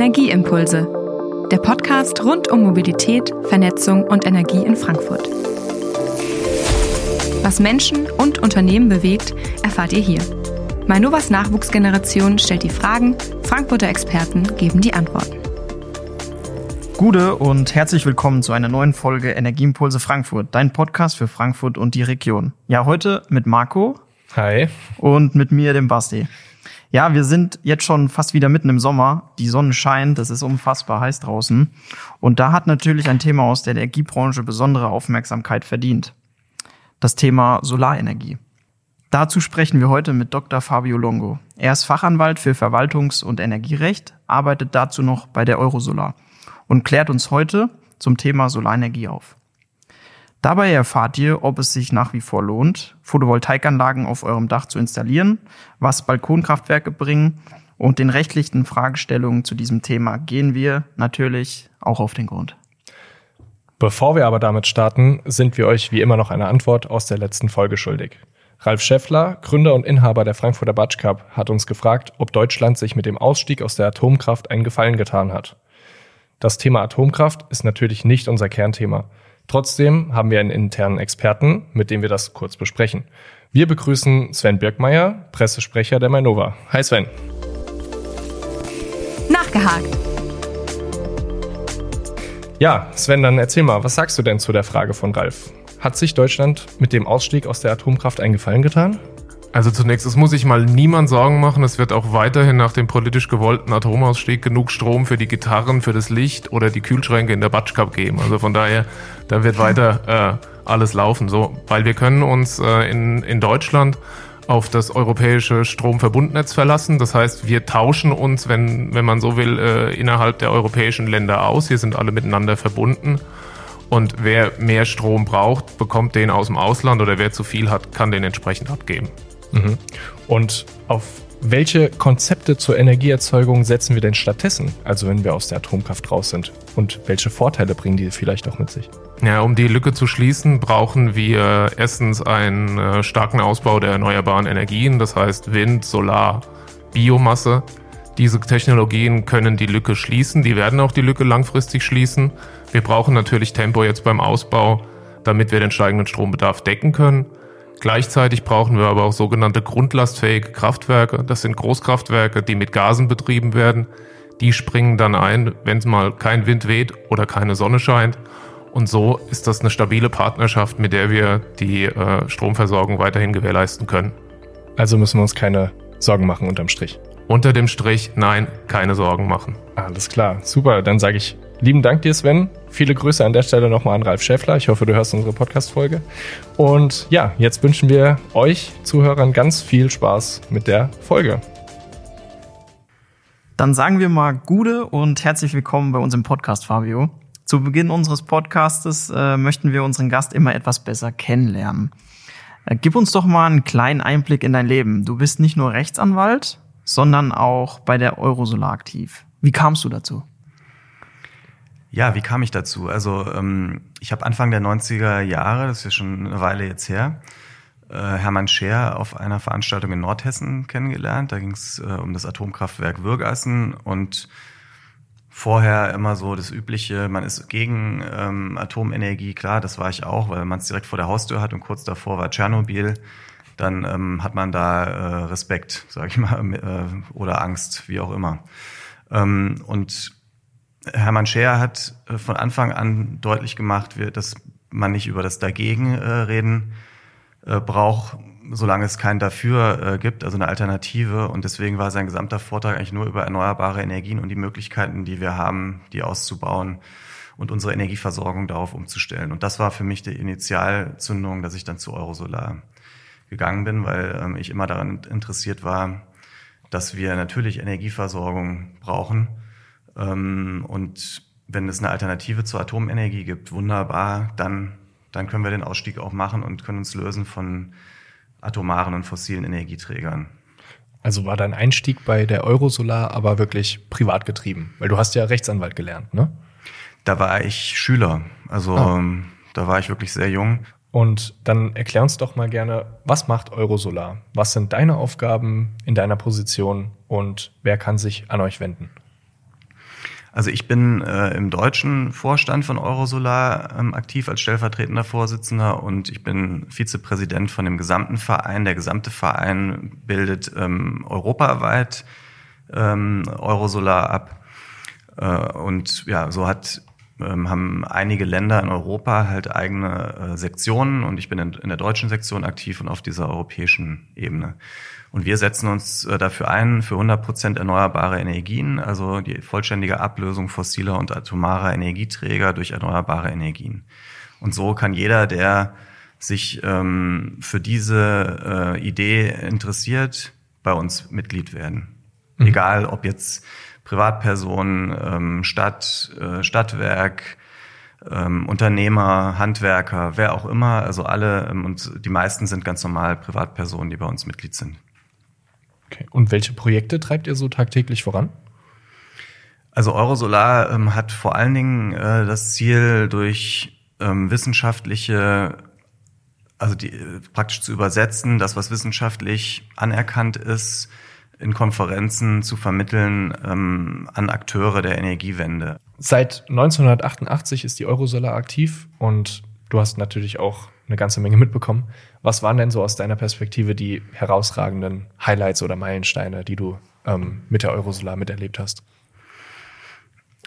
Energieimpulse, der Podcast rund um Mobilität, Vernetzung und Energie in Frankfurt. Was Menschen und Unternehmen bewegt, erfahrt ihr hier. Mainovas Nachwuchsgeneration stellt die Fragen, Frankfurter Experten geben die Antworten. Gute und herzlich willkommen zu einer neuen Folge Energieimpulse Frankfurt, dein Podcast für Frankfurt und die Region. Ja, heute mit Marco. Hi. Und mit mir, dem Basti. Ja, wir sind jetzt schon fast wieder mitten im Sommer. Die Sonne scheint, es ist unfassbar heiß draußen. Und da hat natürlich ein Thema aus der Energiebranche besondere Aufmerksamkeit verdient. Das Thema Solarenergie. Dazu sprechen wir heute mit Dr. Fabio Longo. Er ist Fachanwalt für Verwaltungs- und Energierecht, arbeitet dazu noch bei der Eurosolar und klärt uns heute zum Thema Solarenergie auf. Dabei erfahrt ihr, ob es sich nach wie vor lohnt, Photovoltaikanlagen auf eurem Dach zu installieren, was Balkonkraftwerke bringen und den rechtlichen Fragestellungen zu diesem Thema gehen wir natürlich auch auf den Grund. Bevor wir aber damit starten, sind wir euch wie immer noch eine Antwort aus der letzten Folge schuldig. Ralf Scheffler, Gründer und Inhaber der Frankfurter Batsch Cup, hat uns gefragt, ob Deutschland sich mit dem Ausstieg aus der Atomkraft einen Gefallen getan hat. Das Thema Atomkraft ist natürlich nicht unser Kernthema. Trotzdem haben wir einen internen Experten, mit dem wir das kurz besprechen. Wir begrüßen Sven Birkmeier, Pressesprecher der Mainova. Hi Sven. Nachgehakt. Ja, Sven, dann erzähl mal, was sagst du denn zu der Frage von Ralf? Hat sich Deutschland mit dem Ausstieg aus der Atomkraft einen Gefallen getan? Also zunächst, es muss sich mal niemand Sorgen machen. Es wird auch weiterhin nach dem politisch gewollten Atomausstieg genug Strom für die Gitarren, für das Licht oder die Kühlschränke in der Batsch Cup geben. Also von daher, da wird weiter äh, alles laufen. So, weil wir können uns äh, in, in Deutschland auf das europäische Stromverbundnetz verlassen. Das heißt, wir tauschen uns, wenn, wenn man so will, äh, innerhalb der europäischen Länder aus. Hier sind alle miteinander verbunden. Und wer mehr Strom braucht, bekommt den aus dem Ausland oder wer zu viel hat, kann den entsprechend abgeben. Mhm. Und auf welche Konzepte zur Energieerzeugung setzen wir denn stattdessen, also wenn wir aus der Atomkraft raus sind? Und welche Vorteile bringen die vielleicht auch mit sich? Ja, um die Lücke zu schließen, brauchen wir erstens einen äh, starken Ausbau der erneuerbaren Energien, das heißt Wind, Solar, Biomasse. Diese Technologien können die Lücke schließen, die werden auch die Lücke langfristig schließen. Wir brauchen natürlich Tempo jetzt beim Ausbau, damit wir den steigenden Strombedarf decken können. Gleichzeitig brauchen wir aber auch sogenannte grundlastfähige Kraftwerke. Das sind Großkraftwerke, die mit Gasen betrieben werden. Die springen dann ein, wenn es mal kein Wind weht oder keine Sonne scheint. Und so ist das eine stabile Partnerschaft, mit der wir die äh, Stromversorgung weiterhin gewährleisten können. Also müssen wir uns keine Sorgen machen unterm Strich. Unter dem Strich, nein, keine Sorgen machen. Alles klar, super. Dann sage ich lieben Dank dir, Sven. Viele Grüße an der Stelle nochmal an Ralf Schäffler. Ich hoffe, du hörst unsere Podcast-Folge. Und ja, jetzt wünschen wir euch Zuhörern ganz viel Spaß mit der Folge. Dann sagen wir mal Gude und herzlich willkommen bei uns im Podcast, Fabio. Zu Beginn unseres Podcastes äh, möchten wir unseren Gast immer etwas besser kennenlernen. Äh, gib uns doch mal einen kleinen Einblick in dein Leben. Du bist nicht nur Rechtsanwalt, sondern auch bei der Eurosolar aktiv. Wie kamst du dazu? Ja, wie kam ich dazu? Also ähm, ich habe Anfang der 90er Jahre, das ist ja schon eine Weile jetzt her, äh, Hermann Scher auf einer Veranstaltung in Nordhessen kennengelernt. Da ging es äh, um das Atomkraftwerk Würgessen und vorher immer so das Übliche, man ist gegen ähm, Atomenergie, klar, das war ich auch, weil man es direkt vor der Haustür hat und kurz davor war Tschernobyl. Dann ähm, hat man da äh, Respekt, sage ich mal, äh, oder Angst, wie auch immer. Ähm, und Hermann Scheer hat äh, von Anfang an deutlich gemacht, dass man nicht über das Dagegen äh, reden äh, braucht, solange es kein Dafür gibt, also eine Alternative. Und deswegen war sein gesamter Vortrag eigentlich nur über erneuerbare Energien und die Möglichkeiten, die wir haben, die auszubauen und unsere Energieversorgung darauf umzustellen. Und das war für mich die Initialzündung, dass ich dann zu Eurosolar gegangen bin, weil ähm, ich immer daran interessiert war, dass wir natürlich Energieversorgung brauchen und wenn es eine Alternative zur Atomenergie gibt, wunderbar, dann, dann können wir den Ausstieg auch machen und können uns lösen von atomaren und fossilen Energieträgern. Also war dein Einstieg bei der Eurosolar aber wirklich privat getrieben? Weil du hast ja Rechtsanwalt gelernt, ne? Da war ich Schüler. Also ah. Ähm, da war ich wirklich sehr jung. Und dann erklär uns doch mal gerne, was macht Eurosolar? Was sind deine Aufgaben in deiner Position und wer kann sich an euch wenden? Also ich bin äh, im deutschen Vorstand von Eurosolar ähm, aktiv als stellvertretender Vorsitzender und ich bin Vizepräsident von dem gesamten Verein. Der gesamte Verein bildet ähm, europaweit ähm, Eurosolar ab. Äh, und ja, so hat ähm, haben einige Länder in Europa halt eigene äh, Sektionen und ich bin in, in der deutschen Sektion aktiv und auf dieser europäischen Ebene. Und wir setzen uns äh, dafür ein, für 100 Prozent erneuerbare Energien, also die vollständige Ablösung fossiler und atomarer Energieträger durch erneuerbare Energien. Und so kann jeder, der sich ähm, für diese äh, Idee interessiert, bei uns Mitglied werden. Mhm. Egal, ob jetzt Privatpersonen, ähm, Stadt, äh, Stadtwerk, ähm, Unternehmer, Handwerker, wer auch immer, also alle ähm, und die meisten sind ganz normal Privatpersonen, die bei uns Mitglied sind. Okay. Und welche Projekte treibt ihr so tagtäglich voran? Also Eurosolar ähm, hat vor allen Dingen äh, das Ziel, durch ähm, wissenschaftliche, also die äh, praktisch zu übersetzen, das, was wissenschaftlich anerkannt ist, in Konferenzen zu vermitteln ähm, an Akteure der Energiewende. Seit 1988 ist die Eurosolar aktiv und du hast natürlich auch eine ganze Menge mitbekommen. Was waren denn so aus deiner Perspektive die herausragenden Highlights oder Meilensteine, die du ähm, mit der Eurosolar miterlebt hast?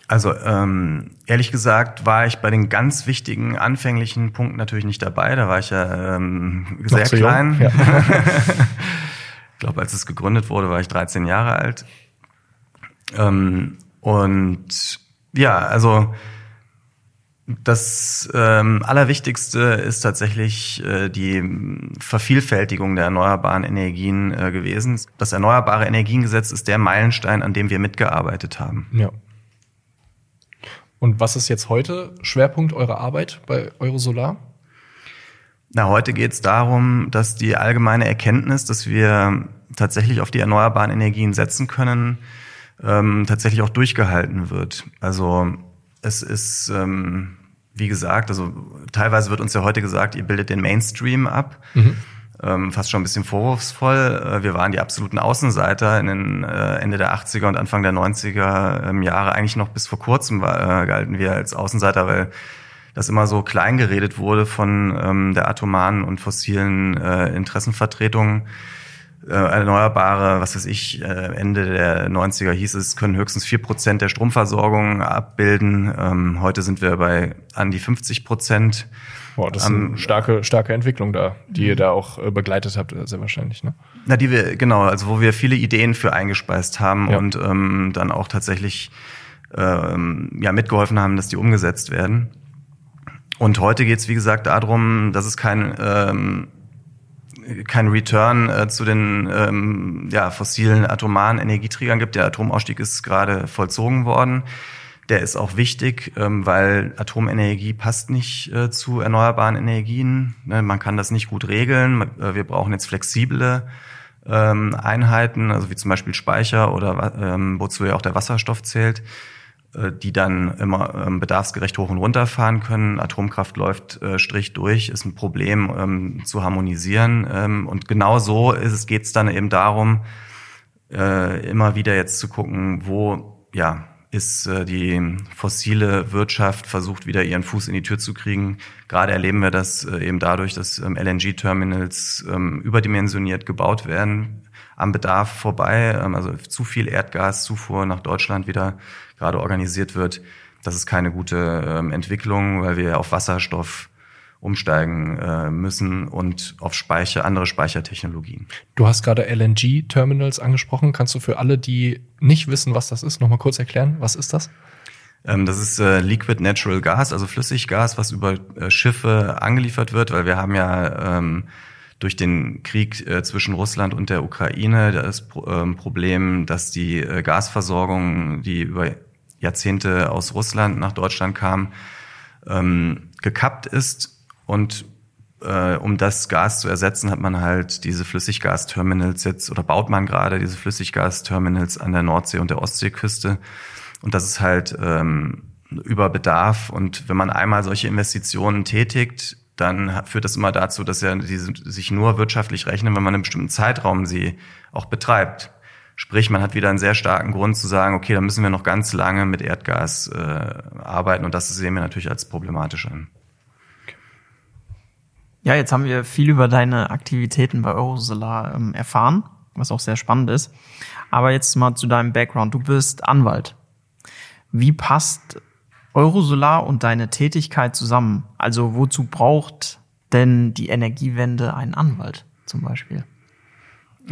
Also ähm, ehrlich gesagt war ich bei den ganz wichtigen anfänglichen Punkten natürlich nicht dabei. Da war ich ja ähm, sehr klein. Ja. ich glaube, als es gegründet wurde, war ich 13 Jahre alt. Ähm, und ja, also das ähm, Allerwichtigste ist tatsächlich äh, die Vervielfältigung der erneuerbaren Energien äh, gewesen. Das Erneuerbare Energiengesetz ist der Meilenstein, an dem wir mitgearbeitet haben. Ja. Und was ist jetzt heute Schwerpunkt eurer Arbeit bei Eurosolar? Na, heute geht es darum, dass die allgemeine Erkenntnis, dass wir tatsächlich auf die erneuerbaren Energien setzen können, ähm, tatsächlich auch durchgehalten wird. Also es ist, ähm, wie gesagt, also teilweise wird uns ja heute gesagt, ihr bildet den Mainstream ab. Mhm. Ähm, fast schon ein bisschen vorwurfsvoll. Äh, wir waren die absoluten Außenseiter in den äh, Ende der 80er und Anfang der 90er ähm, Jahre. Eigentlich noch bis vor kurzem war, äh, galten wir als Außenseiter, weil das immer so klein geredet wurde von ähm, der atomaren und fossilen äh, Interessenvertretung äh, erneuerbare, was weiß ich, äh, Ende der 90er hieß es, können höchstens vier Prozent der Stromversorgung abbilden. Ähm, heute sind wir bei an die 50 Prozent. Boah, das ist eine starke, starke Entwicklung da, die ihr da auch äh, begleitet habt, sehr wahrscheinlich, ne? Na, die wir, genau, also wo wir viele Ideen für eingespeist haben ja. und ähm, dann auch tatsächlich ähm, ja, mitgeholfen haben, dass die umgesetzt werden. Und heute geht's wie gesagt, darum, dass es kein ähm, kein Return äh, zu den ähm, ja, fossilen atomaren Energieträgern gibt. Der Atomausstieg ist gerade vollzogen worden. Der ist auch wichtig, ähm, weil Atomenergie passt nicht äh, zu erneuerbaren Energien. Ne, man kann das nicht gut regeln. Äh, wir brauchen jetzt flexible ähm, Einheiten, also wie zum Beispiel Speicher oder ähm, wozu ja auch der Wasserstoff zählt. Äh, die dann immer ähm, bedarfsgerecht hoch und runter fahren können. Atomkraft läuft äh, Strich durch, ist ein Problem ähm, zu harmonisieren. Ähm, und genau so geht es dann eben darum, äh, immer wieder jetzt zu gucken, wo ja ist die fossile Wirtschaft versucht wieder ihren Fuß in die Tür zu kriegen. Gerade erleben wir das eben dadurch, dass LNG-Terminals überdimensioniert gebaut werden, am Bedarf vorbei, also zu viel Erdgaszufuhr nach Deutschland wieder gerade organisiert wird. Das ist keine gute ähm, Entwicklung, weil wir auf Wasserstoff umsteigen äh, müssen und auf Speicher, andere Speichertechnologien. Du hast gerade LNG-Terminals angesprochen. Kannst du für alle, die nicht wissen, was das ist, nochmal kurz erklären? Was ist das? Ähm, das ist äh, Liquid Natural Gas, also Flüssiggas, was über äh, Schiffe angeliefert wird, weil wir haben ja ähm, durch den Krieg äh, zwischen Russland und der Ukraine das Pro ähm, Problem, dass die äh, Gasversorgung, die über Jahrzehnte aus Russland nach Deutschland kam, ähm, gekappt ist und äh, um das Gas zu ersetzen, hat man halt diese Flüssiggasterminals jetzt oder baut man gerade diese Flüssiggasterminals an der Nordsee und der Ostseeküste. Und das ist halt ähm, über Bedarf. Und wenn man einmal solche Investitionen tätigt, dann führt das immer dazu, dass ja diese sich nur wirtschaftlich rechnen, wenn man einen bestimmten Zeitraum sie auch betreibt. Sprich, man hat wieder einen sehr starken Grund zu sagen, okay, da müssen wir noch ganz lange mit Erdgas äh, arbeiten und das sehen wir natürlich als problematisch an. Ja, jetzt haben wir viel über deine Aktivitäten bei Eurosolar ähm, erfahren, was auch sehr spannend ist. Aber jetzt mal zu deinem Background. Du bist Anwalt. Wie passt Eurosolar und deine Tätigkeit zusammen? Also wozu braucht denn die Energiewende einen Anwalt zum Beispiel?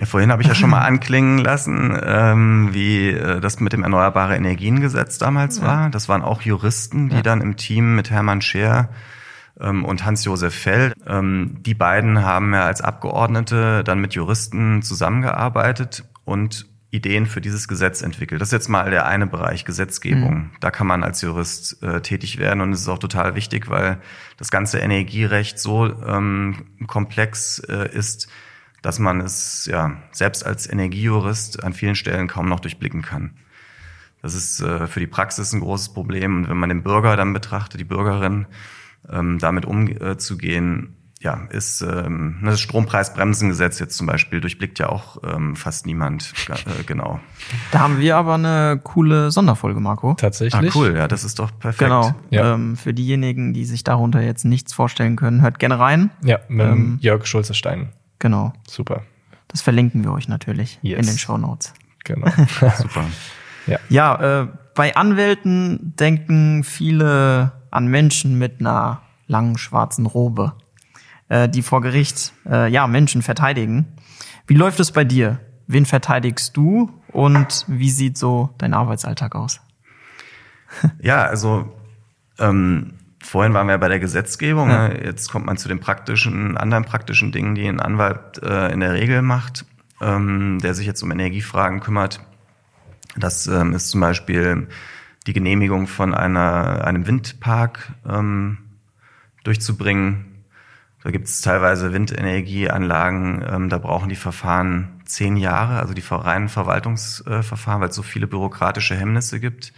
Vorhin habe ich ja schon mal anklingen lassen, ähm, wie äh, das mit dem Erneuerbare Energiengesetz damals ja. war. Das waren auch Juristen, die ja. dann im Team mit Hermann Scheer ähm, und Hans-Josef Fell, ähm, die beiden haben ja als Abgeordnete dann mit Juristen zusammengearbeitet und Ideen für dieses Gesetz entwickelt. Das ist jetzt mal der eine Bereich Gesetzgebung. Mhm. Da kann man als Jurist äh, tätig werden und es ist auch total wichtig, weil das ganze Energierecht so ähm, komplex äh, ist, dass man es ja selbst als Energiejurist an vielen Stellen kaum noch durchblicken kann. Das ist äh, für die Praxis ein großes Problem und wenn man den Bürger dann betrachtet, die Bürgerin, ähm, damit umzugehen, ja, ist ähm, das Strompreisbremsengesetz jetzt zum Beispiel durchblickt ja auch ähm, fast niemand äh, genau. Da haben wir aber eine coole Sonderfolge, Marco. Tatsächlich. Ah, cool, ja, das ist doch perfekt. Genau. Ja. Ähm, für diejenigen, die sich darunter jetzt nichts vorstellen können, hört gerne rein. Ja, mit ähm, Jörg Schulze-Stein. Genau. Super. Das verlinken wir euch natürlich yes. in den Show Notes. Genau. Super. Ja, ja äh, bei Anwälten denken viele an Menschen mit einer langen schwarzen Robe äh, die vor Gericht äh, ja Menschen verteidigen. Wie läuft es bei dir? Wen verteidigst du und wie sieht so dein Arbeitsalltag aus? Ja, also ähm, vorhin waren wir bei der Gesetzgebung. Ja. Ne? Jetzt kommt man zu den praktischen, anderen praktischen Dingen, die ein Anwalt äh, in der Regel macht, ähm, der sich jetzt um Energiefragen kümmert. Das ähm, ist zum Beispiel die Genehmigung von einer, einem Windpark ähm, durchzubringen. Da gibt es teilweise Windenergieanlagen, ähm, da brauchen die Verfahren zehn Jahre, also die reinen Verwaltungsverfahren, weil es so viele bürokratische Hemmnisse gibt.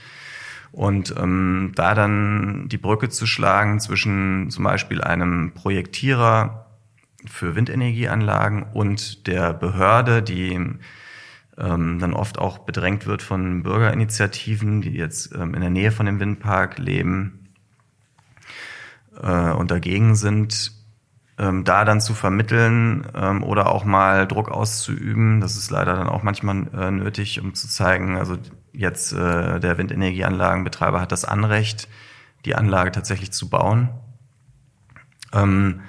Und ähm, da dann die Brücke zu schlagen zwischen zum Beispiel einem Projektierer für Windenergieanlagen und der Behörde, die ähm, dann oft auch bedrängt wird von Bürgerinitiativen, die jetzt ähm, in der Nähe von dem Windpark leben äh, und dagegen sind, ähm, da dann zu vermitteln ähm, oder auch mal Druck auszuüben. Das ist leider dann auch manchmal äh, nötig, um zu zeigen, also jetzt äh, der Windenergieanlagenbetreiber hat das Anrecht, die Anlage tatsächlich zu bauen. Ähm,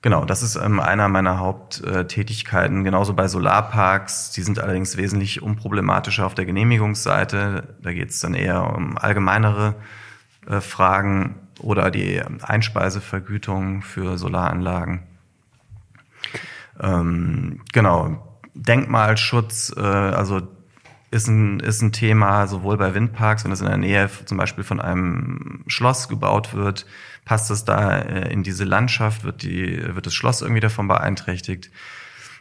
genau, das ist ähm, einer meiner Haupttätigkeiten. Genauso bei Solarparks, die sind allerdings wesentlich unproblematischer auf der Genehmigungsseite. Da geht es dann eher um allgemeinere äh, Fragen oder die Einspeisevergütung für Solaranlagen. Ähm, genau, Denkmalschutz, äh, also ist ein, ist ein Thema sowohl bei Windparks, wenn es in der Nähe zum Beispiel von einem Schloss gebaut wird, passt es da äh, in diese Landschaft, wird, die, wird das Schloss irgendwie davon beeinträchtigt?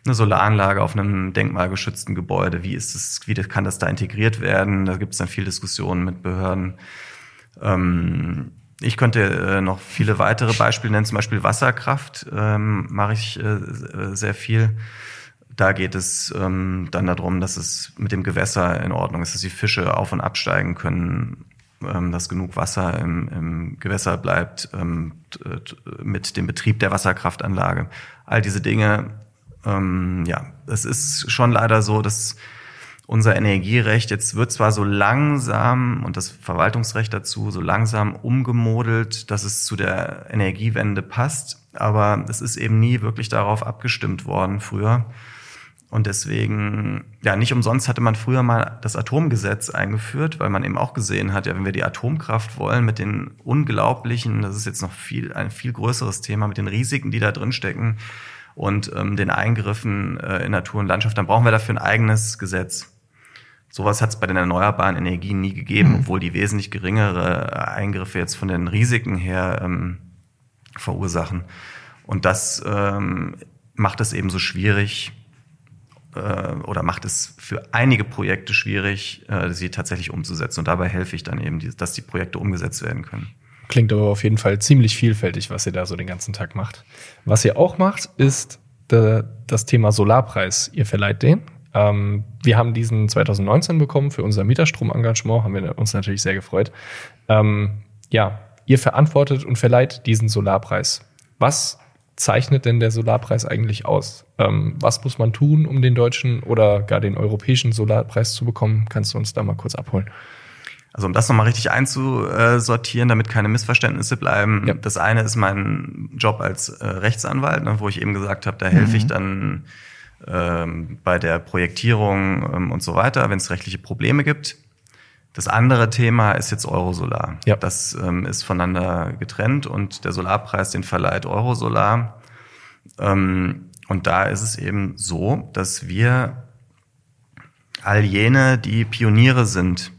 Eine Solaranlage auf einem denkmalgeschützten Gebäude, wie ist es, wie kann das da integriert werden? Da gibt es dann viel Diskussionen mit Behörden. Ähm, ich könnte äh, noch viele weitere Beispiele nennen, zum Beispiel Wasserkraft ähm, mache ich äh, sehr viel. Da geht es ähm, dann darum, dass es mit dem Gewässer in Ordnung ist, dass die Fische auf und absteigen können, ähm, dass genug Wasser im, im Gewässer bleibt ähm, mit dem Betrieb der Wasserkraftanlage. All diese Dinge, ähm, ja, es ist schon leider so, dass unser Energierecht jetzt wird zwar so langsam und das Verwaltungsrecht dazu so langsam umgemodelt, dass es zu der Energiewende passt, aber es ist eben nie wirklich darauf abgestimmt worden früher. Und deswegen, ja, nicht umsonst hatte man früher mal das Atomgesetz eingeführt, weil man eben auch gesehen hat, ja, wenn wir die Atomkraft wollen mit den unglaublichen, das ist jetzt noch viel, ein viel größeres Thema, mit den Risiken, die da drin stecken und ähm, den Eingriffen äh, in Natur und Landschaft, dann brauchen wir dafür ein eigenes Gesetz. Sowas hat es bei den erneuerbaren Energien nie gegeben, mhm. obwohl die wesentlich geringere Eingriffe jetzt von den Risiken her ähm, verursachen. Und das ähm, macht es eben so schwierig äh, oder macht es für einige Projekte schwierig, äh, sie tatsächlich umzusetzen. Und dabei helfe ich dann eben, dass die Projekte umgesetzt werden können. Klingt aber auf jeden Fall ziemlich vielfältig, was ihr da so den ganzen Tag macht. Was ihr auch macht, ist das Thema Solarpreis. Ihr verleiht den Ähm, wir haben diesen 2019 bekommen für unser Mieterstromengagement, haben wir uns natürlich sehr gefreut. Ähm, ja, ihr verantwortet und verleiht diesen Solarpreis. Was zeichnet denn der Solarpreis eigentlich aus? Ähm, was muss man tun, um den deutschen oder gar den europäischen Solarpreis zu bekommen? Kannst du uns da mal kurz abholen? Also um das nochmal richtig einzusortieren, damit keine Missverständnisse bleiben. Ja. Das eine ist mein Job als äh, Rechtsanwalt, ne, wo ich eben gesagt habe, da helfe mhm. ich dann ähm, bei der Projektierung ähm, und so weiter, wenn es rechtliche Probleme gibt. Das andere Thema ist jetzt Eurosolar. Ja. Das ähm, ist voneinander getrennt und der Solarpreis, den verleiht Eurosolar. Ähm, und da ist es eben so, dass wir all jene, die Pioniere sind,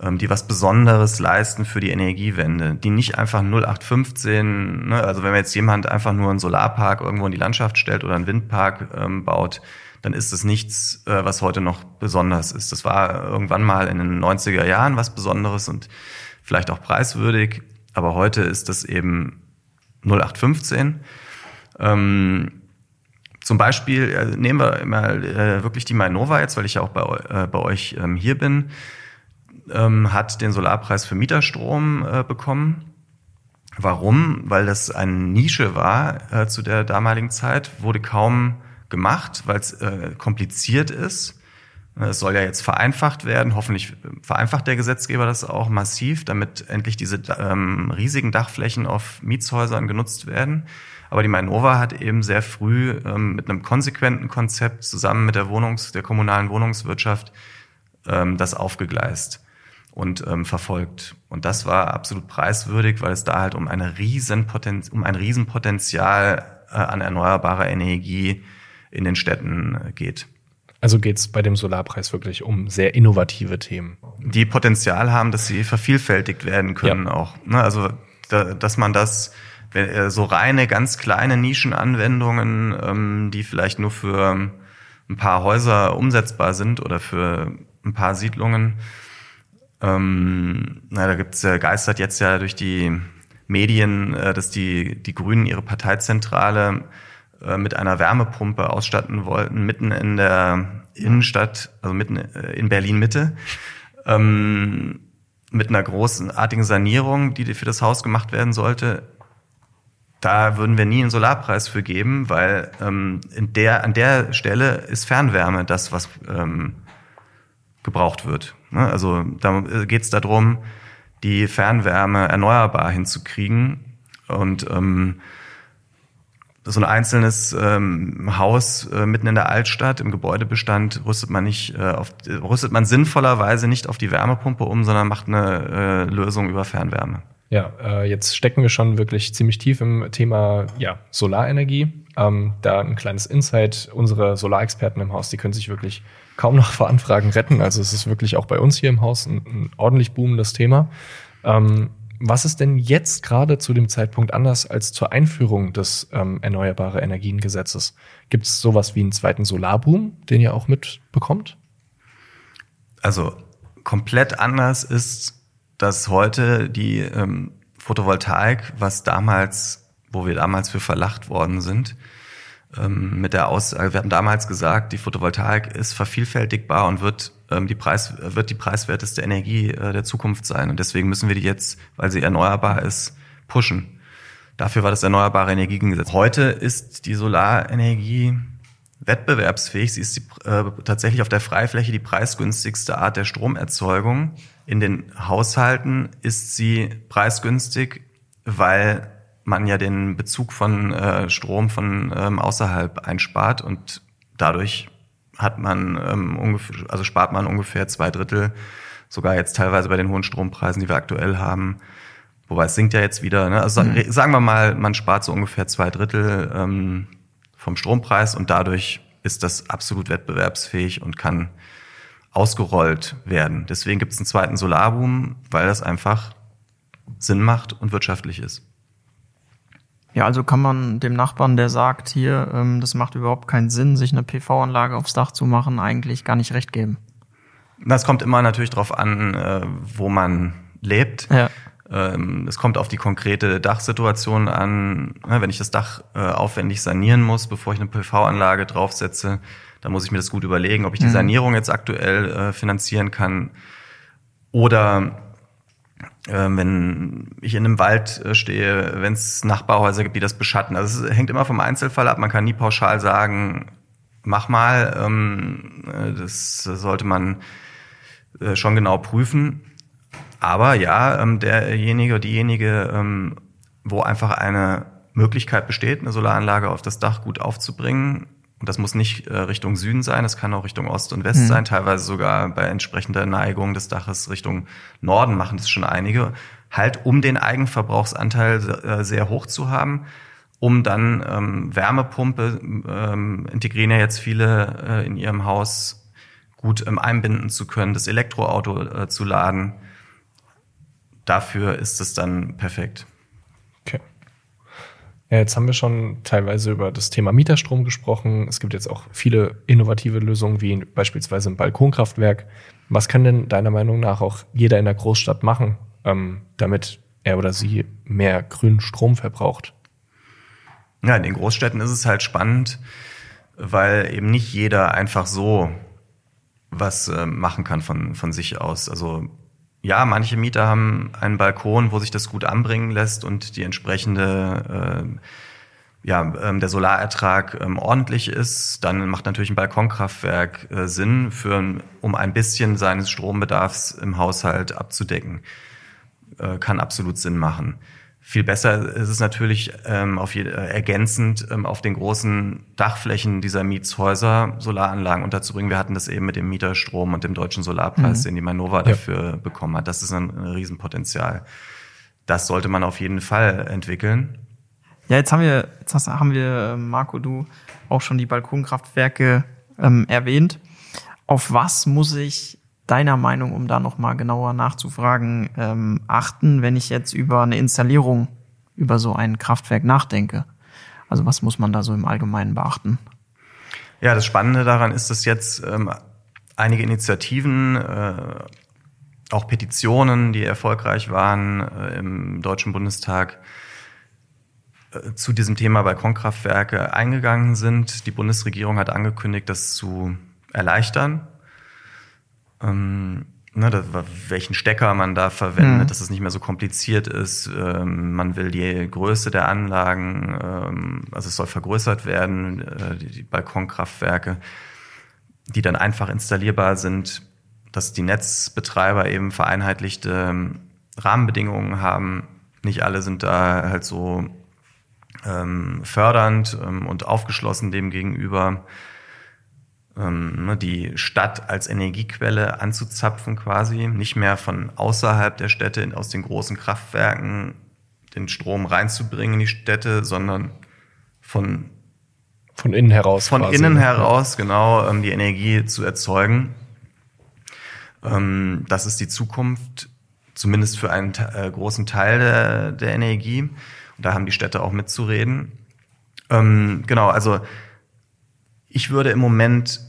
ähm, die was Besonderes leisten für die Energiewende, die nicht einfach 0815, ne, also wenn man jetzt jemand einfach nur einen Solarpark irgendwo in die Landschaft stellt oder einen Windpark ähm, baut, dann ist es nichts, äh, was heute noch besonders ist. Das war irgendwann mal in den 90er Jahren was Besonderes und vielleicht auch preiswürdig, aber heute ist das eben 0815. Ähm, zum Beispiel äh, nehmen wir mal äh, wirklich die Mainova jetzt, weil ich ja auch bei, äh, bei euch ähm, hier bin, ähm, hat den Solarpreis für Mieterstrom äh, bekommen. Warum? Weil das eine Nische war äh, zu der damaligen Zeit, wurde kaum gemacht, weil es äh, kompliziert ist. Es soll ja jetzt vereinfacht werden. Hoffentlich vereinfacht der Gesetzgeber das auch massiv, damit endlich diese ähm, riesigen Dachflächen auf Mietshäusern genutzt werden. Aber die Mainova hat eben sehr früh ähm, mit einem konsequenten Konzept zusammen mit der Wohnungs-, der kommunalen Wohnungswirtschaft ähm, das aufgegleist und ähm, verfolgt. Und das war absolut preiswürdig, weil es da halt um eine Riesenpoten um ein Riesenpotenzial äh, an erneuerbarer Energie in den Städten äh, geht. Also geht es bei dem Solarpreis wirklich um sehr innovative Themen. Die Potenzial haben, dass sie vervielfältigt werden können ja. auch. Ne? Also da, dass man das äh, so reine, ganz kleine Nischenanwendungen, ähm, die vielleicht nur für ein paar Häuser umsetzbar sind oder für ein paar Siedlungen. Ähm, na, da gibt's ja, geistert jetzt ja durch die Medien, äh, dass die, die Grünen ihre Parteizentrale äh, mit einer Wärmepumpe ausstatten wollten, mitten in der Innenstadt, also mitten äh, in Berlin Mitte, ähm, mit einer großartigen Sanierung, die für das Haus gemacht werden sollte. Da würden wir nie einen Solarpreis für geben, weil ähm, in der, an der Stelle ist Fernwärme das, was ähm, gebraucht wird. Ne? Also da geht es darum, die Fernwärme erneuerbar hinzukriegen. Und ähm, so ein einzelnes ähm, Haus äh, mitten in der Altstadt im Gebäudebestand rüstet man nicht äh, auf, rüstet man sinnvollerweise nicht auf die Wärmepumpe um, sondern macht eine äh, Lösung über Fernwärme. Ja, äh, jetzt stecken wir schon wirklich ziemlich tief im Thema ja, Solarenergie. Ähm, da ein kleines Insight. Unsere Solarexperten im Haus, die können sich wirklich kaum noch vor Anfragen retten. Also es ist wirklich auch bei uns hier im Haus ein, ein ordentlich boomendes Thema. Ähm, was ist denn jetzt gerade zu dem Zeitpunkt anders als zur Einführung des ähm, Erneuerbare Energiengesetzes? Gibt es sowas wie einen zweiten Solarboom, den ihr auch mitbekommt? Also komplett anders ist, dass heute die ähm, Photovoltaik, was damals, wo wir damals für verlacht worden sind, mit der Aussage, wir hatten damals gesagt, die Photovoltaik ist vervielfältigbar und wird ähm, die Preis wird die preiswerteste Energie äh, der Zukunft sein und deswegen müssen wir die jetzt, weil sie erneuerbar ist, pushen. Dafür war das erneuerbare Energiegesetz. Heute ist die Solarenergie wettbewerbsfähig. Sie ist die, äh, tatsächlich auf der Freifläche die preisgünstigste Art der Stromerzeugung. In den Haushalten ist sie preisgünstig, weil man ja den Bezug von äh, Strom von ähm, außerhalb einspart und dadurch hat man ähm, ungefähr, also spart man ungefähr zwei Drittel, sogar jetzt teilweise bei den hohen Strompreisen, die wir aktuell haben. Wobei es sinkt ja jetzt wieder. Ne? Also mhm. sagen wir mal, man spart so ungefähr zwei Drittel ähm, vom Strompreis und dadurch ist das absolut wettbewerbsfähig und kann ausgerollt werden. Deswegen gibt es einen zweiten Solarboom, weil das einfach Sinn macht und wirtschaftlich ist. Ja, also kann man dem Nachbarn, der sagt, hier, ähm, das macht überhaupt keinen Sinn, sich eine PV-Anlage aufs Dach zu machen, eigentlich gar nicht recht geben. Das kommt immer natürlich darauf an, äh, wo man lebt. Ja. Ähm, es kommt auf die konkrete Dachsituation an. Wenn ich das Dach äh, aufwendig sanieren muss, bevor ich eine PV-Anlage draufsetze, Da muss ich mir das gut überlegen, ob ich die Mhm. Sanierung jetzt aktuell äh, finanzieren kann oder wenn ich in einem Wald äh, stehe, wenn es Nachbarhäuser gibt, die das beschatten. Also es hängt immer vom Einzelfall ab. Man kann nie pauschal sagen, mach mal. Ähm, äh, das sollte man äh, schon genau prüfen. Aber ja, ähm, derjenige oder diejenige, ähm, wo einfach eine Möglichkeit besteht, eine Solaranlage auf das Dach gut aufzubringen, und das muss nicht äh, Richtung Süden sein, das kann auch Richtung Ost und West Mhm. sein, teilweise sogar bei entsprechender Neigung des Daches Richtung Norden machen das schon einige, halt um den Eigenverbrauchsanteil äh, sehr hoch zu haben, um dann ähm, Wärmepumpe, ähm, integrieren ja jetzt viele äh, in ihrem Haus gut ähm, einbinden zu können, das Elektroauto äh, zu laden. Dafür ist es dann perfekt. Okay. Ja, jetzt haben wir schon teilweise über das Thema Mieterstrom gesprochen. Es gibt jetzt auch viele innovative Lösungen, wie beispielsweise ein Balkonkraftwerk. Was kann denn deiner Meinung nach auch jeder in der Großstadt machen, ähm, damit er oder sie mehr grünen Strom verbraucht? Ja, in den Großstädten ist es halt spannend, weil eben nicht jeder einfach so was äh, machen kann von, von sich aus. Also ja, manche Mieter haben einen Balkon, wo sich das gut anbringen lässt und die entsprechende, äh, ja, ähm, der Solarertrag ähm, ordentlich ist. Dann macht natürlich ein Balkonkraftwerk äh, Sinn, für, um ein bisschen seines Strombedarfs im Haushalt abzudecken. Äh, kann absolut Sinn machen. Viel besser ist es natürlich ähm, auf je, äh, ergänzend ähm, auf den großen Dachflächen dieser Mietshäuser Solaranlagen unterzubringen. Wir hatten das eben mit dem Mieterstrom und dem deutschen Solarpreis, Mhm. den die Manova dafür bekommen hat. Das ist ein, ein Riesenpotenzial. Das sollte man auf jeden Fall entwickeln. Ja, jetzt haben wir, jetzt hast, haben wir, äh, Marco, du auch schon die Balkonkraftwerke ähm, erwähnt. Auf was muss ich deiner Meinung, um da nochmal genauer nachzufragen, ähm, achten, wenn ich jetzt über eine Installierung über so ein Kraftwerk nachdenke? Also was muss man da so im Allgemeinen beachten? Ja, das Spannende daran ist, dass jetzt ähm, einige Initiativen, äh, auch Petitionen, die erfolgreich waren äh, im Deutschen Bundestag, äh, zu diesem Thema Balkonkraftwerke eingegangen sind. Die Bundesregierung hat angekündigt, das zu erleichtern. Ähm, ne, das, welchen Stecker man da verwendet, Mhm. dass es nicht mehr so kompliziert ist. Ähm, man will die Größe der Anlagen, ähm, also es soll vergrößert werden, äh, die, die Balkonkraftwerke, die dann einfach installierbar sind, dass die Netzbetreiber eben vereinheitlichte ähm, Rahmenbedingungen haben. Nicht alle sind da halt so ähm, fördernd ähm, und aufgeschlossen dem gegenüber die Stadt als Energiequelle anzuzapfen quasi, nicht mehr von außerhalb der Städte aus den großen Kraftwerken den Strom reinzubringen in die Städte, sondern von, Von innen heraus. von quasi, innen ne? heraus genau ähm, die Energie zu erzeugen. Ähm, das ist die Zukunft, zumindest für einen äh, großen Teil der, der Energie. Und da haben die Städte auch mitzureden. Ähm, genau, also ich würde im Moment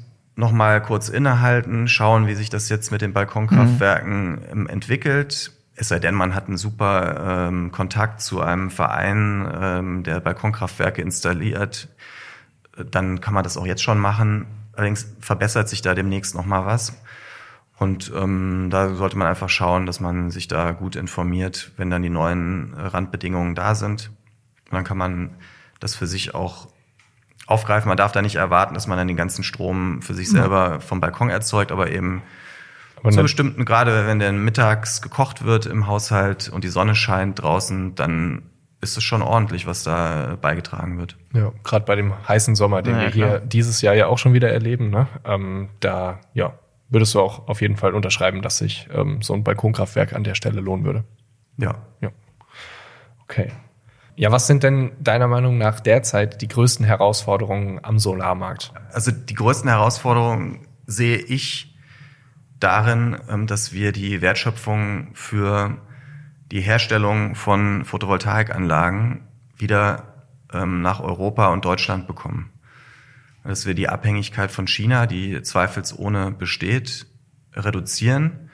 noch mal kurz innehalten, schauen, wie sich das jetzt mit den Balkonkraftwerken ähm, entwickelt. Es sei denn, man hat einen super ähm, Kontakt zu einem Verein, ähm, der Balkonkraftwerke installiert. Dann kann man das auch jetzt schon machen. Allerdings verbessert sich da demnächst noch mal was. Und ähm, da sollte man einfach schauen, dass man sich da gut informiert, wenn dann die neuen Randbedingungen da sind. Und dann kann man das für sich auch aufgreifen. Man darf da nicht erwarten, dass man dann den ganzen Strom für sich selber vom Balkon erzeugt, aber eben Aber zu ne- bestimmten, gerade wenn der mittags gekocht wird im Haushalt und die Sonne scheint draußen, dann ist es schon ordentlich, was da beigetragen wird. Ja, gerade bei dem heißen Sommer, den Ja, wir klar. hier dieses Jahr ja auch schon wieder erleben, ne? ähm, da ja, würdest du auch auf jeden Fall unterschreiben, dass sich ähm, so ein Balkonkraftwerk an der Stelle lohnen würde. Ja. Ja. Okay. Ja, was sind denn deiner Meinung nach derzeit die größten Herausforderungen am Solarmarkt? Also die größten Herausforderungen sehe ich darin, ähm, dass wir die Wertschöpfung für die Herstellung von Photovoltaikanlagen wieder ähm, nach Europa und Deutschland bekommen. Dass wir die Abhängigkeit von China, die zweifelsohne besteht, reduzieren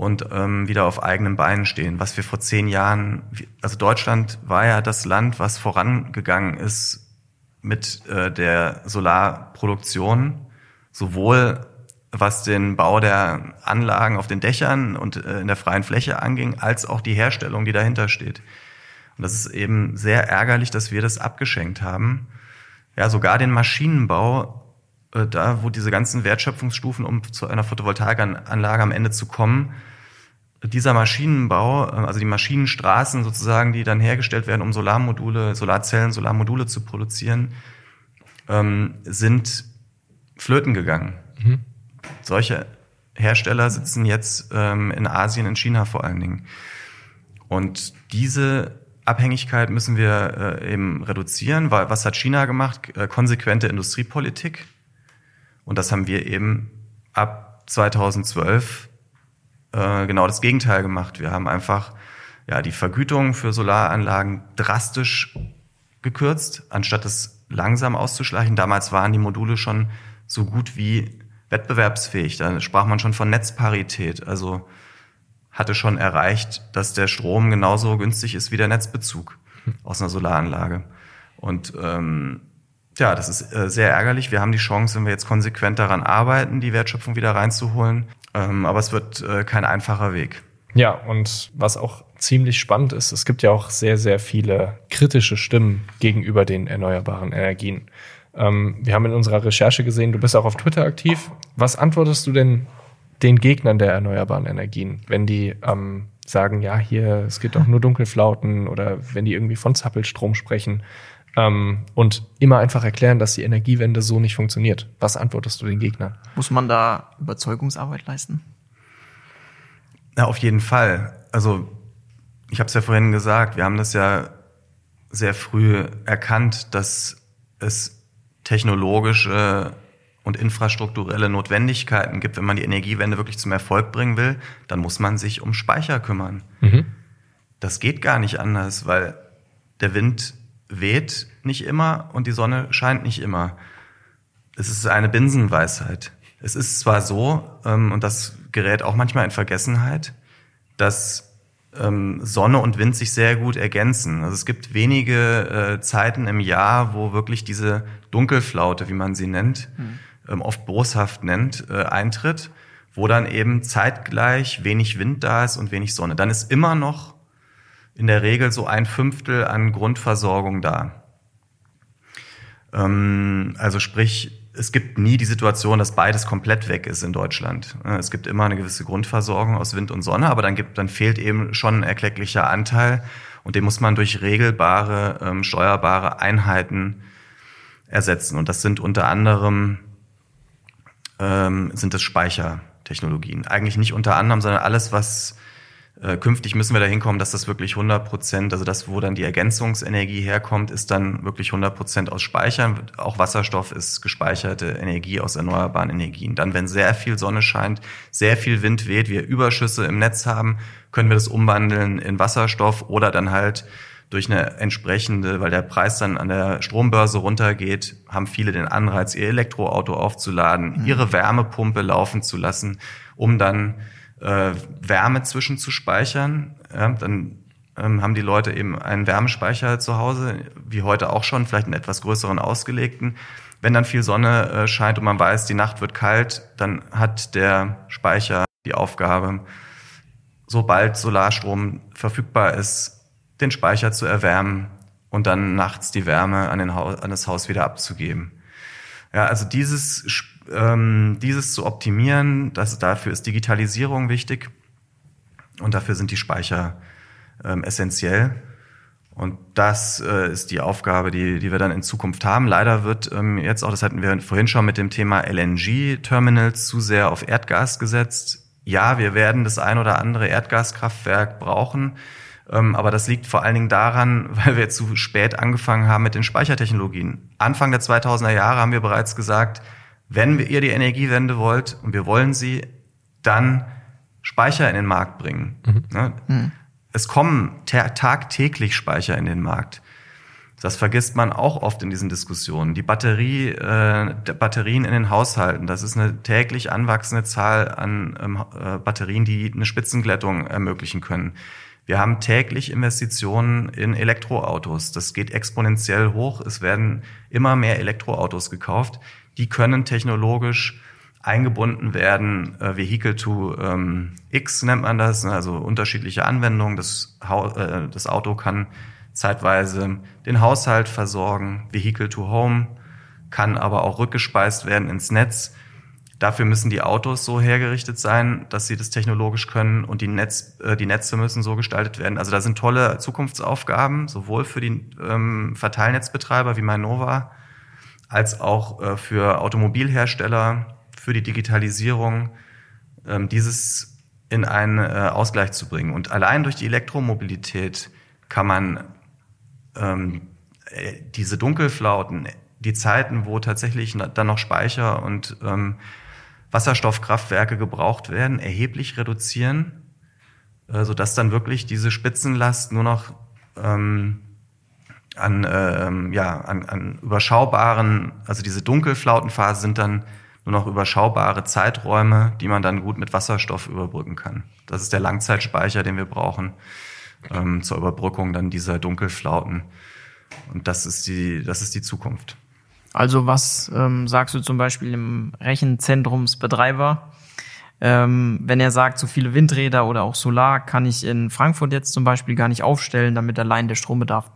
und ähm, wieder auf eigenen Beinen stehen. Was wir vor zehn Jahren, also Deutschland war ja das Land, was vorangegangen ist mit äh, der Solarproduktion, sowohl was den Bau der Anlagen auf den Dächern und äh, in der freien Fläche anging, als auch die Herstellung, die dahinter steht. Und das ist eben sehr ärgerlich, dass wir das abgeschenkt haben. Ja, sogar den Maschinenbau, äh, da wo diese ganzen Wertschöpfungsstufen, um zu einer Photovoltaikanlage am Ende zu kommen, dieser Maschinenbau, äh, also die Maschinenstraßen sozusagen, die dann hergestellt werden, um Solarmodule, Solarzellen, Solarmodule zu produzieren, ähm, sind flöten gegangen. Mhm. Solche Hersteller sitzen jetzt ähm, in Asien, in China vor allen Dingen. Und diese Abhängigkeit müssen wir äh, eben reduzieren, weil was hat China gemacht? Äh, konsequente Industriepolitik. Und das haben wir eben ab 2012 äh, genau das Gegenteil gemacht. Wir haben einfach ja, die Vergütung für Solaranlagen drastisch gekürzt, anstatt es langsam auszuschleichen. Damals waren die Module schon so gut wie wettbewerbsfähig. Da sprach man schon von Netzparität. Also hatte schon erreicht, dass der Strom genauso günstig ist wie der Netzbezug aus einer Solaranlage. Und ähm, ja, das ist äh, sehr ärgerlich. Wir haben die Chance, wenn wir jetzt konsequent daran arbeiten, die Wertschöpfung wieder reinzuholen. Ähm, aber es wird äh, kein einfacher Weg. Ja, und was auch ziemlich spannend ist, es gibt ja auch sehr, sehr viele kritische Stimmen gegenüber den erneuerbaren Energien. Ähm, wir haben in unserer Recherche gesehen, du bist auch auf Twitter aktiv. Was antwortest du denn den Gegnern der erneuerbaren Energien, wenn die ähm, sagen, ja, hier, es gibt auch nur Dunkelflauten oder wenn die irgendwie von Zappelstrom sprechen ähm, und immer einfach erklären, dass die Energiewende so nicht funktioniert. Was antwortest du den Gegnern? Muss man da Überzeugungsarbeit leisten? Na, auf jeden Fall. Also ich habe es ja vorhin gesagt, wir haben das ja sehr früh erkannt, dass es technologische und infrastrukturelle Notwendigkeiten gibt, wenn man die Energiewende wirklich zum Erfolg bringen will, dann muss man sich um Speicher kümmern. Mhm. Das geht gar nicht anders, weil der Wind weht nicht immer und die Sonne scheint nicht immer. Es ist eine Binsenweisheit. Es ist zwar so, ähm, und das gerät auch manchmal in Vergessenheit, dass ähm, Sonne und Wind sich sehr gut ergänzen. Also es gibt wenige äh, Zeiten im Jahr, wo wirklich diese Dunkelflaute, wie man sie nennt, mhm. ähm, oft boshaft nennt, äh, eintritt, wo dann eben zeitgleich wenig Wind da ist und wenig Sonne. Dann ist immer noch in der Regel so ein Fünftel an Grundversorgung da. Ähm, also sprich, es gibt nie die Situation, dass beides komplett weg ist in Deutschland. Es gibt immer eine gewisse Grundversorgung aus Wind und Sonne, aber dann gibt, dann fehlt eben schon ein erklecklicher Anteil und den muss man durch regelbare, ähm, steuerbare Einheiten ersetzen. Und das sind unter anderem ähm, sind es Speichertechnologien. Eigentlich nicht unter anderem, sondern alles, was äh, künftig müssen wir dahin kommen, dass das wirklich 100 Prozent, also das, wo dann die Ergänzungsenergie herkommt, ist dann wirklich 100 Prozent aus Speichern. Auch Wasserstoff ist gespeicherte Energie aus erneuerbaren Energien. Dann, wenn sehr viel Sonne scheint, sehr viel Wind weht, wir Überschüsse im Netz haben, können wir das umwandeln in Wasserstoff oder dann halt durch eine entsprechende, weil der Preis dann an der Strombörse runtergeht, haben viele den Anreiz, ihr Elektroauto aufzuladen, mhm. ihre Wärmepumpe laufen zu lassen, um dann äh, Wärme zwischenzuspeichern. Ja, dann ähm, haben die Leute eben einen Wärmespeicher zu Hause, wie heute auch schon, vielleicht einen etwas größeren ausgelegten. Wenn dann viel Sonne äh, scheint und man weiß, die Nacht wird kalt, dann hat der Speicher die Aufgabe, sobald Solarstrom verfügbar ist, den Speicher zu erwärmen und dann nachts die Wärme an, an das Haus wieder abzugeben. Ja, also dieses ähm, dieses zu optimieren, das, dafür ist Digitalisierung wichtig und dafür sind die Speicher ähm, essentiell. Und das äh, ist die Aufgabe, die, die wir dann in Zukunft haben. Leider wird ähm, jetzt auch, das hatten wir vorhin schon mit dem Thema LNG-Terminals zu sehr auf Erdgas gesetzt. Ja, wir werden das ein oder andere Erdgaskraftwerk brauchen. Ähm, aber das liegt vor allen Dingen daran, weil wir zu spät angefangen haben mit den Speichertechnologien. Anfang der 2000er Jahre haben wir bereits gesagt, wenn ihr die Energiewende wollt und wir wollen sie, dann Speicher in den Markt bringen. Mhm. Ne? Mhm. Es kommen tagtäglich Speicher in den Markt. Das vergisst man auch oft in diesen Diskussionen. Die Batterie, äh, Batterien in den Haushalten, das ist eine täglich anwachsende Zahl an ähm, äh, Batterien, die eine Spitzenglättung ermöglichen können. Wir haben täglich Investitionen in Elektroautos. Das geht exponentiell hoch. Es werden immer mehr Elektroautos gekauft. Die können technologisch eingebunden werden. Äh, Vehicle to ähm, X nennt man das, ne? also unterschiedliche Anwendungen. Das, äh, das Auto kann zeitweise den Haushalt versorgen. Vehicle to Home kann aber auch rückgespeist werden ins Netz. Dafür müssen die Autos so hergerichtet sein, dass sie das technologisch können und die, Netz, äh, die Netze müssen so gestaltet werden. Also da sind tolle Zukunftsaufgaben, sowohl für die ähm, Verteilnetzbetreiber wie Mainova, als auch äh, für Automobilhersteller, für die Digitalisierung, ähm, dieses in einen äh, Ausgleich zu bringen. Und allein durch die Elektromobilität kann man ähm, äh, diese Dunkelflauten, die Zeiten, wo tatsächlich dann noch Speicher und ähm, Wasserstoffkraftwerke gebraucht werden, erheblich reduzieren, äh, sodass dann wirklich diese Spitzenlast nur noch an, äh, ja, an, an überschaubaren, also diese Dunkelflautenphase sind dann nur noch überschaubare Zeiträume, die man dann gut mit Wasserstoff überbrücken kann. Das ist der Langzeitspeicher, den wir brauchen ähm, zur Überbrückung dann dieser Dunkelflauten. Und das ist die, das ist die Zukunft. Also was ähm, sagst du zum Beispiel im Rechenzentrumsbetreiber? Ähm, wenn er sagt, so viele Windräder oder auch Solar kann ich in Frankfurt jetzt zum Beispiel gar nicht aufstellen, damit allein der Strombedarf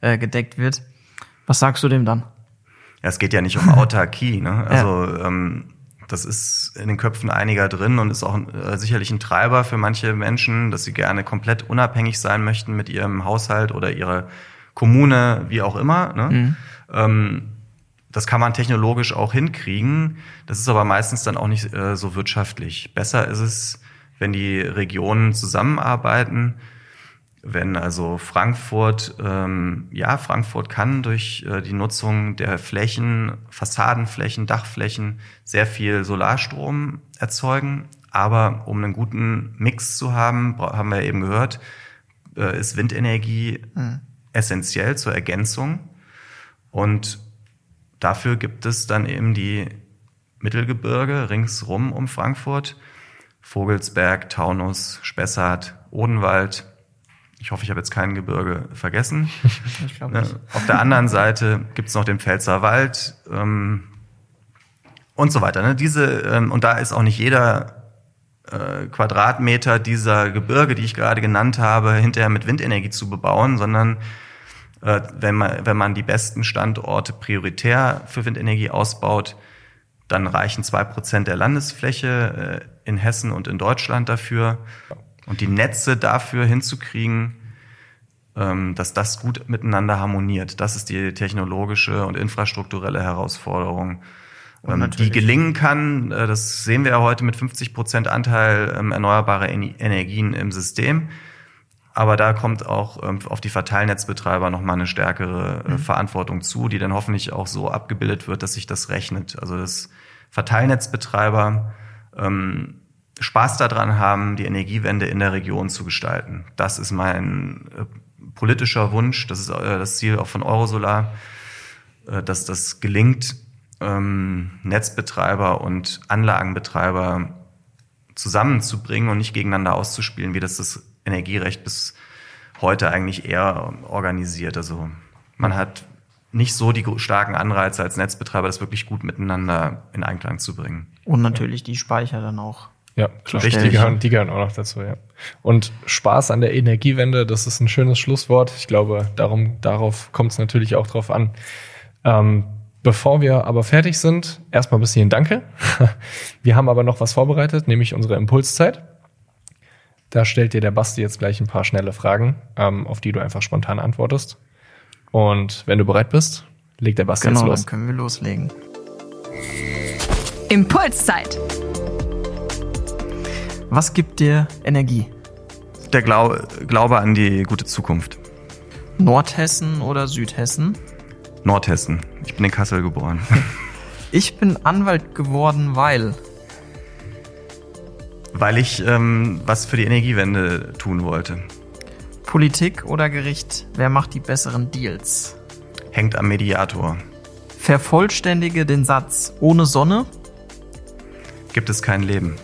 äh, gedeckt wird. Was sagst du dem dann? Ja, es geht ja nicht um Autarkie. Ne? Also ja. ähm, das ist in den Köpfen einiger drin und ist auch äh, sicherlich ein Treiber für manche Menschen, dass sie gerne komplett unabhängig sein möchten mit ihrem Haushalt oder ihrer Kommune, wie auch immer. Ne? Mhm. Ähm, das kann man technologisch auch hinkriegen. Das ist aber meistens dann auch nicht äh, so wirtschaftlich. Besser ist es, wenn die Regionen zusammenarbeiten. Wenn also Frankfurt, ähm, ja, Frankfurt kann durch äh, die Nutzung der Flächen, Fassadenflächen, Dachflächen sehr viel Solarstrom erzeugen. Aber um einen guten Mix zu haben, haben wir eben gehört, äh, ist Windenergie mhm. essentiell zur Ergänzung. Und dafür gibt es dann eben die Mittelgebirge ringsrum um Frankfurt. Vogelsberg, Taunus, Spessart, Odenwald. Ich hoffe, ich habe jetzt kein Gebirge vergessen. Ich glaube nicht. Auf der anderen Seite gibt es noch den Pfälzer Wald ähm, und so weiter. Ne? Diese, ähm, und da ist auch nicht jeder äh, Quadratmeter dieser Gebirge, die ich gerade genannt habe, hinterher mit Windenergie zu bebauen, sondern äh, wenn, man, wenn man die besten Standorte prioritär für Windenergie ausbaut, dann reichen zwei Prozent der Landesfläche äh, in Hessen und in Deutschland dafür. Und die Netze dafür hinzukriegen, ähm, dass das gut miteinander harmoniert, das ist die technologische und infrastrukturelle Herausforderung, ähm, die gelingen kann. Äh, das sehen wir ja heute mit 50 Prozent Anteil ähm, erneuerbarer Energien im System. Aber da kommt auch auf die Verteilnetzbetreiber nochmal eine stärkere äh, mhm. Verantwortung zu, die dann hoffentlich auch so abgebildet wird, dass sich das rechnet. Also dass Verteilnetzbetreiber ähm, Spaß daran haben, die Energiewende in der Region zu gestalten. Das ist mein äh, politischer Wunsch, das ist äh, das Ziel auch von Eurosolar, äh, dass das gelingt, ähm, Netzbetreiber und Anlagenbetreiber zusammenzubringen und nicht gegeneinander auszuspielen, wie das das Energierecht bis heute eigentlich eher organisiert. Also man hat nicht so die starken Anreize als Netzbetreiber, das wirklich gut miteinander in Einklang zu bringen. Und natürlich die Speicher dann auch. Ja, klar. Richtig. Die gehören, die gehören auch noch dazu, ja. Und Spaß an der Energiewende, das ist ein schönes Schlusswort. Ich glaube, darum, darauf kommt es natürlich auch drauf an. Ähm, bevor wir aber fertig sind, erstmal bis hierhin Danke. Wir haben aber noch was vorbereitet, nämlich unsere Impulszeit. Da stellt dir der Basti jetzt gleich ein paar schnelle Fragen, ähm, auf die du einfach spontan antwortest. Und wenn du bereit bist, legt der Basti genau, jetzt los. Dann können wir loslegen. Impulszeit. Was gibt dir Energie? Der Glau Glaube an die gute Zukunft. Nordhessen oder Südhessen? Nordhessen. Ich bin in Kassel geboren. ich bin Anwalt geworden, weil weil ich ähm, was für die Energiewende tun wollte. Politik oder Gericht, wer macht die besseren Deals? Hängt am Mediator. Vervollständige den Satz, ohne Sonne gibt es kein Leben.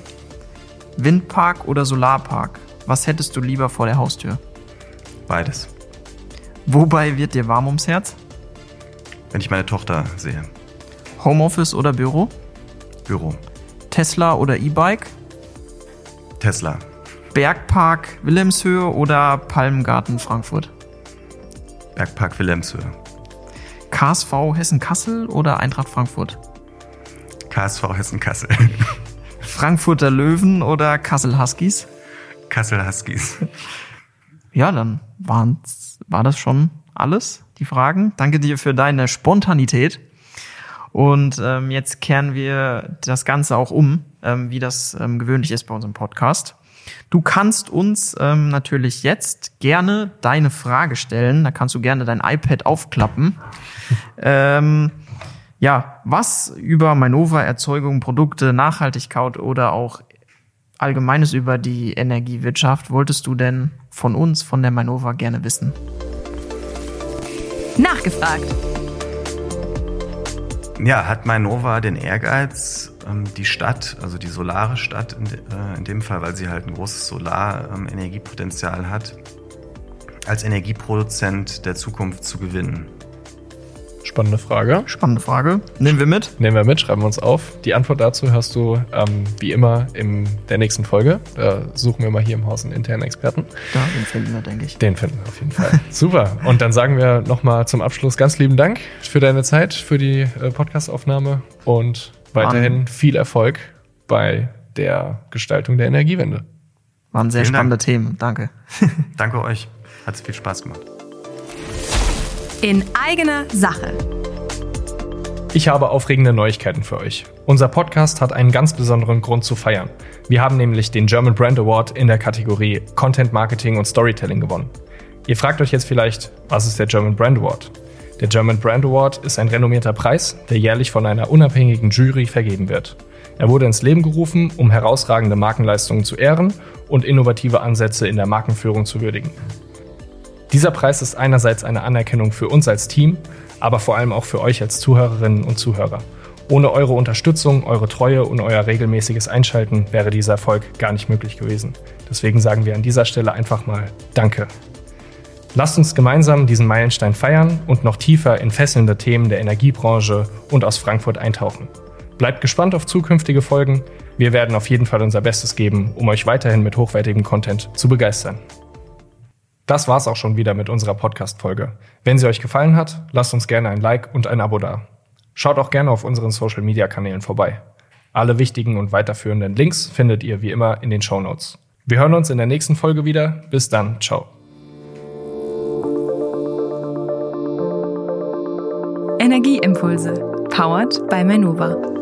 Windpark oder Solarpark? Was hättest du lieber vor der Haustür? Beides. Wobei wird dir warm ums Herz? Wenn ich meine Tochter sehe. Homeoffice oder Büro? Büro. Tesla oder E-Bike? Tesla. Bergpark Wilhelmshöhe oder Palmgarten Frankfurt? Bergpark Wilhelmshöhe. KSV Hessen-Kassel oder Eintracht Frankfurt? KSV Hessen-Kassel. Frankfurter Löwen oder Kassel Huskies? Kassel Huskies. Ja, dann waren's, war das schon alles, die Fragen. Danke dir für deine Spontanität. Und ähm, jetzt kehren wir das Ganze auch um, ähm, wie das ähm, gewöhnlich ist bei unserem Podcast. Du kannst uns ähm, natürlich jetzt gerne deine Frage stellen. Da kannst du gerne dein iPad aufklappen. ähm, ja, was über Mainova, Erzeugung, Produkte, Nachhaltigkeit oder auch Allgemeines über die Energiewirtschaft wolltest du denn von uns, von der Mainova, gerne wissen? Nachgefragt. Ja, hat Mainova den Ehrgeiz, ähm, die Stadt, also die solare Stadt äh, in dem Fall, weil sie halt ein großes Solarenergiepotenzial hat, als Energieproduzent der Zukunft zu gewinnen? Spannende Frage. Spannende Frage. Nehmen wir mit. Nehmen wir mit, schreiben wir uns auf. Die Antwort dazu hörst du ähm, wie immer in der nächsten Folge. Da suchen wir mal hier im Haus einen internen Experten. Ja, den finden wir, denke ich. Den finden wir auf jeden Fall. Super. Und dann sagen wir nochmal zum Abschluss ganz lieben Dank für deine Zeit, für die äh, Podcastaufnahme und weiterhin Mann. viel Erfolg bei der Gestaltung der Energiewende. Waren sehr Vielen spannende Dank. Themen. Danke. Danke euch. Hat viel Spaß gemacht. In eigener Sache. Ich habe aufregende Neuigkeiten für euch. Unser Podcast hat einen ganz besonderen Grund zu feiern. Wir haben nämlich den German Brand Award in der Kategorie Content Marketing und Storytelling gewonnen. Ihr fragt euch jetzt vielleicht, was ist der German Brand Award? Der German Brand Award ist ein renommierter Preis, der jährlich von einer unabhängigen Jury vergeben wird. Er wurde ins Leben gerufen, um herausragende Markenleistungen zu ehren und innovative Ansätze in der Markenführung zu würdigen. Dieser Preis ist einerseits eine Anerkennung für uns als Team, aber vor allem auch für euch als Zuhörerinnen und Zuhörer. Ohne eure Unterstützung, eure Treue und euer regelmäßiges Einschalten wäre dieser Erfolg gar nicht möglich gewesen. Deswegen sagen wir an dieser Stelle einfach mal Danke. Lasst uns gemeinsam diesen Meilenstein feiern und noch tiefer in fesselnde Themen der Energiebranche und aus Frankfurt eintauchen. Bleibt gespannt auf zukünftige Folgen. Wir werden auf jeden Fall unser Bestes geben, um euch weiterhin mit hochwertigem Content zu begeistern. Das war's auch schon wieder mit unserer Podcast-Folge. Wenn sie euch gefallen hat, lasst uns gerne ein Like und ein Abo da. Schaut auch gerne auf unseren Social-Media-Kanälen vorbei. Alle wichtigen und weiterführenden Links findet ihr wie immer in den Show Notes. Wir hören uns in der nächsten Folge wieder. Bis dann. Ciao. Energieimpulse. Powered by Manova.